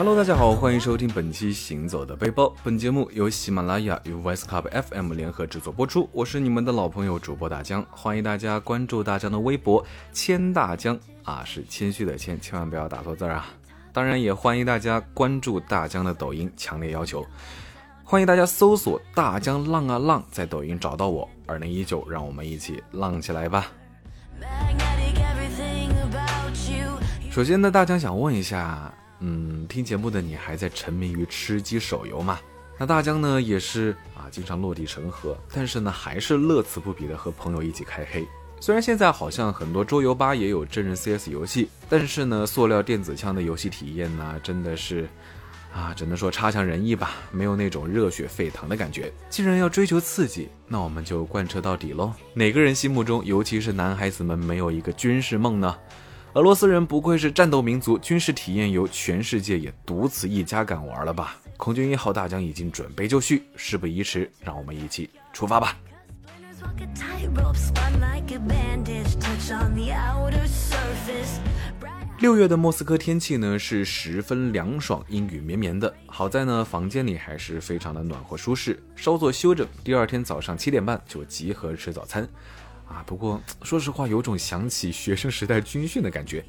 Hello，大家好，欢迎收听本期《行走的背包》。本节目由喜马拉雅与 Voice Club FM 联合制作播出。我是你们的老朋友主播大江，欢迎大家关注大江的微博“谦大江”啊，是谦虚的谦，千万不要打错字啊。当然，也欢迎大家关注大江的抖音，强烈要求。欢迎大家搜索“大江浪啊浪”在抖音找到我。二零一九，让我们一起浪起来吧。首先呢，大江想问一下。嗯，听节目的你还在沉迷于吃鸡手游吗？那大江呢也是啊，经常落地成盒，但是呢还是乐此不疲的和朋友一起开黑。虽然现在好像很多桌游吧也有真人 CS 游戏，但是呢，塑料电子枪的游戏体验呢真的是啊，只能说差强人意吧，没有那种热血沸腾的感觉。既然要追求刺激，那我们就贯彻到底喽。哪个人心目中，尤其是男孩子们，没有一个军事梦呢？俄罗斯人不愧是战斗民族，军事体验游全世界也独此一家，敢玩了吧？空军一号大将已经准备就绪，事不宜迟，让我们一起出发吧！六月的莫斯科天气呢是十分凉爽，阴雨绵绵的。好在呢，房间里还是非常的暖和舒适，稍作休整，第二天早上七点半就集合吃早餐。啊，不过说实话，有种想起学生时代军训的感觉。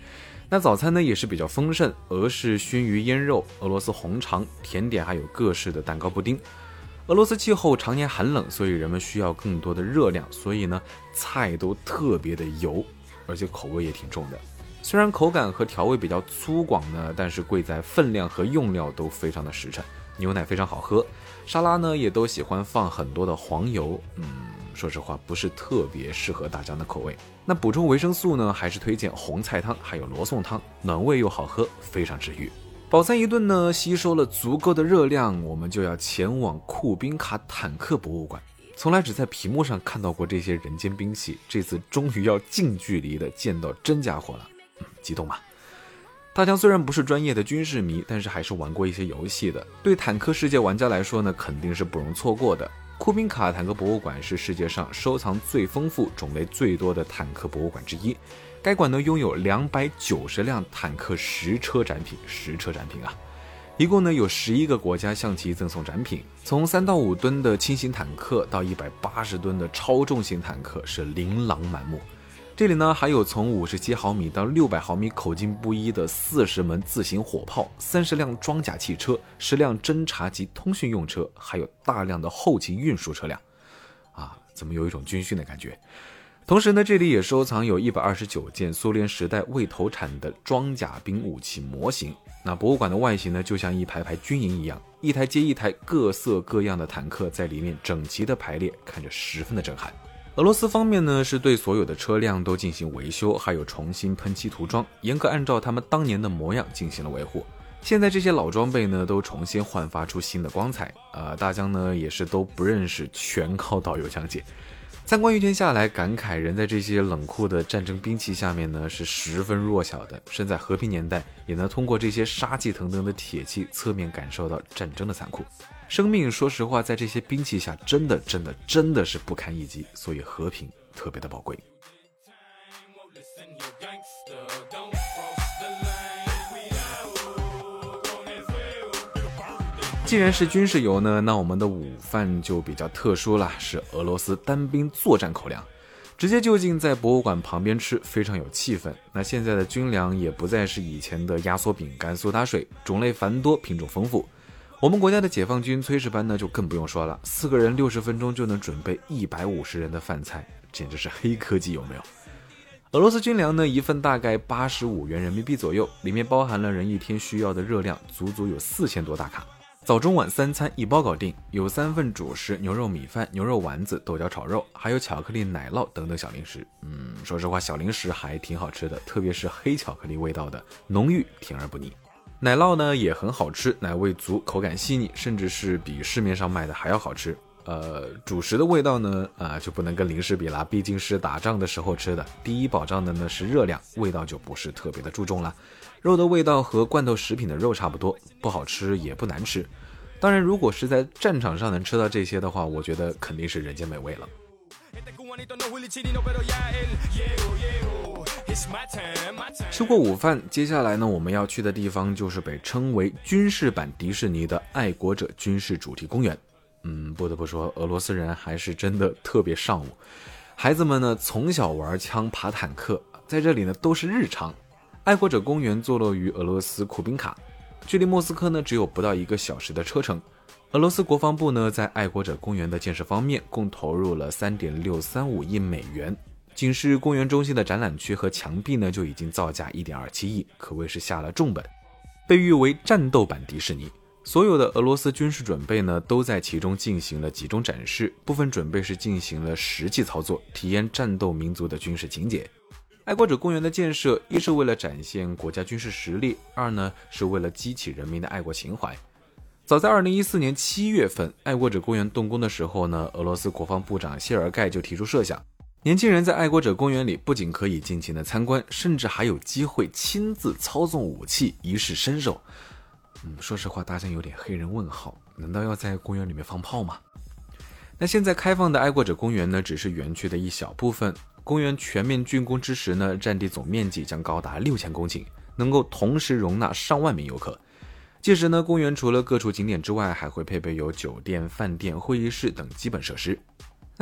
那早餐呢也是比较丰盛，俄式熏鱼腌肉、俄罗斯红肠、甜点，还有各式的蛋糕布丁。俄罗斯气候常年寒冷，所以人们需要更多的热量，所以呢菜都特别的油，而且口味也挺重的。虽然口感和调味比较粗犷呢，但是贵在分量和用料都非常的实诚。牛奶非常好喝，沙拉呢也都喜欢放很多的黄油，嗯。说实话，不是特别适合大家的口味。那补充维生素呢，还是推荐红菜汤，还有罗宋汤，暖胃又好喝，非常治愈。饱餐一顿呢，吸收了足够的热量，我们就要前往库宾卡坦克博物馆。从来只在屏幕上看到过这些人间兵器，这次终于要近距离的见到真家伙了，激动吧？大江虽然不是专业的军事迷，但是还是玩过一些游戏的。对坦克世界玩家来说呢，肯定是不容错过的。库宾卡坦克博物馆是世界上收藏最丰富、种类最多的坦克博物馆之一。该馆呢拥有两百九十辆坦克实车展品，实车展品啊，一共呢有十一个国家向其赠送展品，从三到五吨的轻型坦克到一百八十吨的超重型坦克是琳琅满目。这里呢，还有从五十七毫米到六百毫米口径不一的四十门自行火炮，三十辆装甲汽车，十辆侦察及通讯用车，还有大量的后勤运输车辆。啊，怎么有一种军训的感觉？同时呢，这里也收藏有一百二十九件苏联时代未投产的装甲兵武器模型。那博物馆的外形呢，就像一排排军营一样，一台接一台各色各样的坦克在里面整齐的排列，看着十分的震撼。俄罗斯方面呢，是对所有的车辆都进行维修，还有重新喷漆涂装，严格按照他们当年的模样进行了维护。现在这些老装备呢，都重新焕发出新的光彩。呃，大疆呢也是都不认识，全靠导游讲解。参观一天下来，感慨人在这些冷酷的战争兵器下面呢，是十分弱小的。身在和平年代，也能通过这些杀气腾腾的铁器，侧面感受到战争的残酷。生命，说实话，在这些兵器下，真的、真的、真的是不堪一击。所以，和平特别的宝贵。既然是军事游呢，那我们的午饭就比较特殊了，是俄罗斯单兵作战口粮，直接就近在博物馆旁边吃，非常有气氛。那现在的军粮也不再是以前的压缩饼干、苏打水，种类繁多，品种丰富。我们国家的解放军炊事班呢，就更不用说了，四个人六十分钟就能准备一百五十人的饭菜，简直是黑科技，有没有？俄罗斯军粮呢，一份大概八十五元人民币左右，里面包含了人一天需要的热量，足足有四千多大卡，早中晚三餐一包搞定，有三份主食：牛肉米饭、牛肉丸子、豆角炒肉，还有巧克力奶酪等等小零食。嗯，说实话，小零食还挺好吃的，特别是黑巧克力味道的，浓郁甜而不腻。奶酪呢也很好吃，奶味足，口感细腻，甚至是比市面上卖的还要好吃。呃，主食的味道呢，啊就不能跟零食比了，毕竟是打仗的时候吃的。第一保障的呢是热量，味道就不是特别的注重了。肉的味道和罐头食品的肉差不多，不好吃也不难吃。当然，如果是在战场上能吃到这些的话，我觉得肯定是人间美味了。吃过午饭，接下来呢，我们要去的地方就是被称为军事版迪士尼的爱国者军事主题公园。嗯，不得不说，俄罗斯人还是真的特别上午。孩子们呢，从小玩枪、爬坦克，在这里呢都是日常。爱国者公园坐落于俄罗斯库宾卡，距离莫斯科呢只有不到一个小时的车程。俄罗斯国防部呢，在爱国者公园的建设方面，共投入了三点六三五亿美元。仅是公园中心的展览区和墙壁呢，就已经造价一点二七亿，可谓是下了重本，被誉为战斗版迪士尼。所有的俄罗斯军事准备呢，都在其中进行了集中展示，部分准备是进行了实际操作，体验战斗民族的军事情节。爱国者公园的建设，一是为了展现国家军事实力，二呢是为了激起人民的爱国情怀。早在二零一四年七月份，爱国者公园动工的时候呢，俄罗斯国防部长谢尔盖就提出设想。年轻人在爱国者公园里不仅可以尽情的参观，甚至还有机会亲自操纵武器，一试身手。嗯，说实话，大家有点黑人问号，难道要在公园里面放炮吗？那现在开放的爱国者公园呢，只是园区的一小部分。公园全面竣工之时呢，占地总面积将高达六千公顷，能够同时容纳上万名游客。届时呢，公园除了各处景点之外，还会配备有酒店、饭店、会议室等基本设施。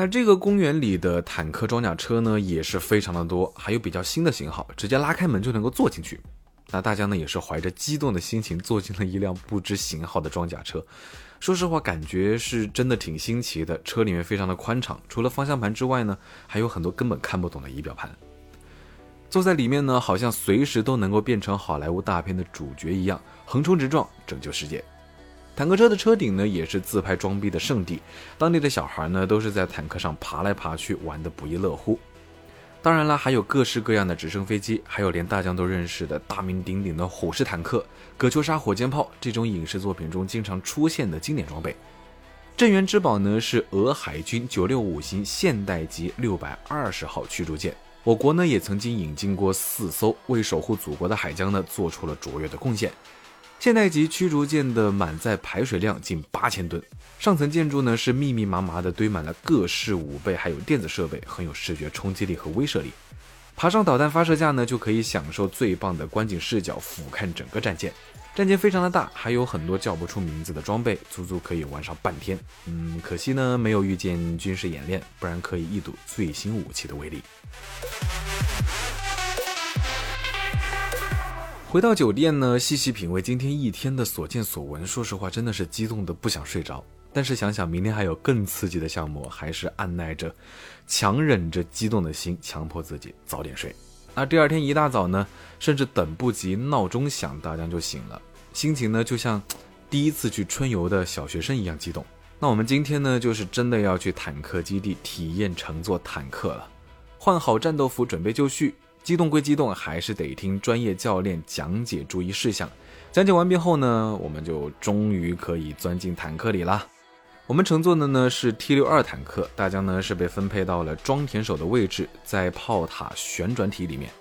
那这个公园里的坦克装甲车呢，也是非常的多，还有比较新的型号，直接拉开门就能够坐进去。那大家呢也是怀着激动的心情坐进了一辆不知型号的装甲车。说实话，感觉是真的挺新奇的。车里面非常的宽敞，除了方向盘之外呢，还有很多根本看不懂的仪表盘。坐在里面呢，好像随时都能够变成好莱坞大片的主角一样，横冲直撞，拯救世界。坦克车的车顶呢，也是自拍装逼的圣地，当地的小孩呢，都是在坦克上爬来爬去，玩得不亦乐乎。当然了，还有各式各样的直升飞机，还有连大疆都认识的大名鼎鼎的虎式坦克、葛秋莎火箭炮，这种影视作品中经常出现的经典装备。镇园之宝呢，是俄海军九六五型现代级六百二十号驱逐舰，我国呢也曾经引进过四艘，为守护祖国的海疆呢，做出了卓越的贡献。现代级驱逐舰的满载排水量近八千吨，上层建筑呢是密密麻麻的堆满了各式武备，还有电子设备，很有视觉冲击力和威慑力。爬上导弹发射架呢，就可以享受最棒的观景视角，俯瞰整个战舰。战舰非常的大，还有很多叫不出名字的装备，足足可以玩上半天。嗯，可惜呢没有遇见军事演练，不然可以一睹最新武器的威力。回到酒店呢，细细品味今天一天的所见所闻。说实话，真的是激动的不想睡着。但是想想明天还有更刺激的项目，还是按耐着，强忍着激动的心，强迫自己早点睡。而第二天一大早呢，甚至等不及闹钟响，大家就醒了，心情呢就像第一次去春游的小学生一样激动。那我们今天呢，就是真的要去坦克基地体验乘坐坦克了。换好战斗服，准备就绪。激动归激动，还是得听专业教练讲解注意事项。讲解完毕后呢，我们就终于可以钻进坦克里啦。我们乘坐的呢是 T 六二坦克，大家呢是被分配到了装填手的位置，在炮塔旋转体里面。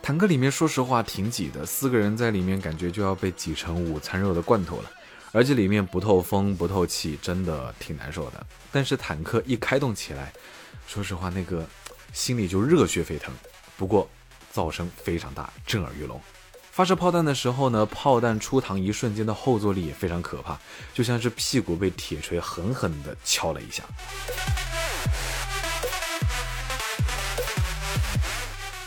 坦克里面说实话挺挤的，四个人在里面感觉就要被挤成午餐肉的罐头了，而且里面不透风不透气，真的挺难受的。但是坦克一开动起来，说实话那个心里就热血沸腾。不过，噪声非常大，震耳欲聋。发射炮弹的时候呢，炮弹出膛一瞬间的后坐力也非常可怕，就像是屁股被铁锤狠狠地敲了一下。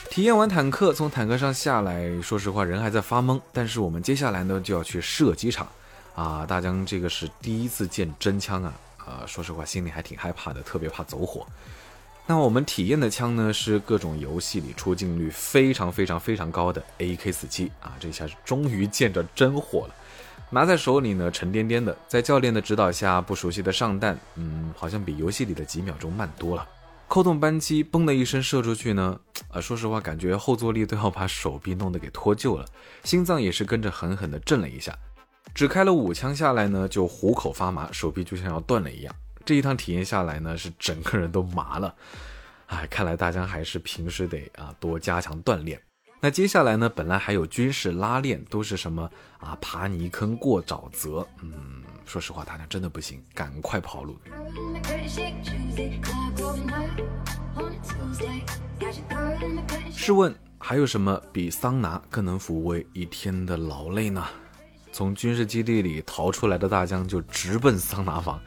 体验完坦克，从坦克上下来，说实话人还在发懵。但是我们接下来呢就要去射击场，啊，大疆这个是第一次见真枪啊，啊，说实话心里还挺害怕的，特别怕走火。那我们体验的枪呢，是各种游戏里出镜率非常非常非常高的 AK47 啊，这下是终于见着真火了。拿在手里呢，沉甸甸的，在教练的指导下，不熟悉的上弹，嗯，好像比游戏里的几秒钟慢多了。扣动扳机，嘣的一声射出去呢，啊，说实话，感觉后坐力都要把手臂弄得给脱臼了，心脏也是跟着狠狠地震了一下。只开了五枪下来呢，就虎口发麻，手臂就像要断了一样。这一趟体验下来呢，是整个人都麻了，哎，看来大家还是平时得啊多加强锻炼。那接下来呢，本来还有军事拉练，都是什么啊爬泥坑、过沼泽，嗯，说实话，大家真的不行，赶快跑路。试问，还有什么比桑拿更能抚慰一天的劳累呢？从军事基地里逃出来的大江就直奔桑拿房。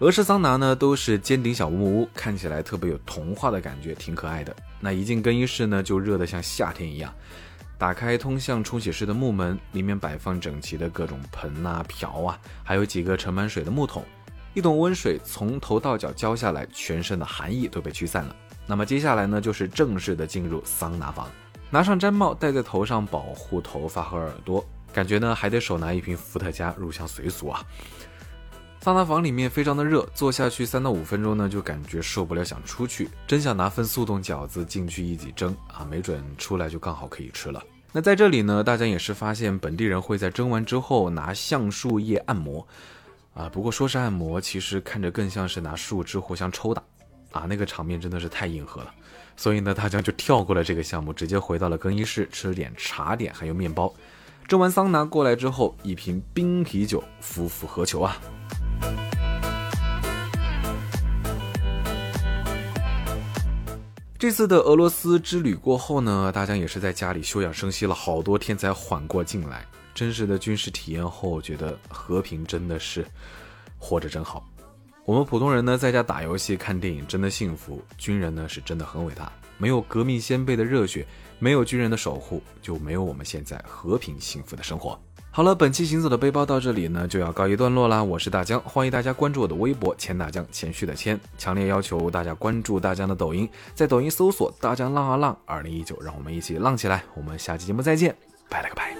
俄式桑拿呢，都是尖顶小木屋，看起来特别有童话的感觉，挺可爱的。那一进更衣室呢，就热得像夏天一样。打开通向冲洗室的木门，里面摆放整齐的各种盆啊、瓢啊，还有几个盛满水的木桶。一桶温水从头到脚浇下来，全身的寒意都被驱散了。那么接下来呢，就是正式的进入桑拿房，拿上毡帽戴在头上，保护头发和耳朵。感觉呢，还得手拿一瓶伏特加入乡随俗啊。桑拿房里面非常的热，坐下去三到五分钟呢，就感觉受不了，想出去。真想拿份速冻饺子进去一起蒸啊，没准出来就刚好可以吃了。那在这里呢，大家也是发现本地人会在蒸完之后拿橡树叶按摩啊。不过说是按摩，其实看着更像是拿树枝互相抽打啊，那个场面真的是太硬核了。所以呢，大家就跳过了这个项目，直接回到了更衣室吃了点茶点还有面包。蒸完桑拿过来之后，一瓶冰啤酒，夫复何求啊！这次的俄罗斯之旅过后呢，大家也是在家里休养生息了好多天才缓过劲来。真实的军事体验后，觉得和平真的是活着真好。我们普通人呢，在家打游戏、看电影，真的幸福；军人呢，是真的很伟大。没有革命先辈的热血，没有军人的守护，就没有我们现在和平幸福的生活。好了，本期行走的背包到这里呢就要告一段落啦。我是大江，欢迎大家关注我的微博“钱大江”，谦虚的谦。强烈要求大家关注大江的抖音，在抖音搜索“大江浪啊浪”，二零一九，让我们一起浪起来。我们下期节目再见，拜了个拜。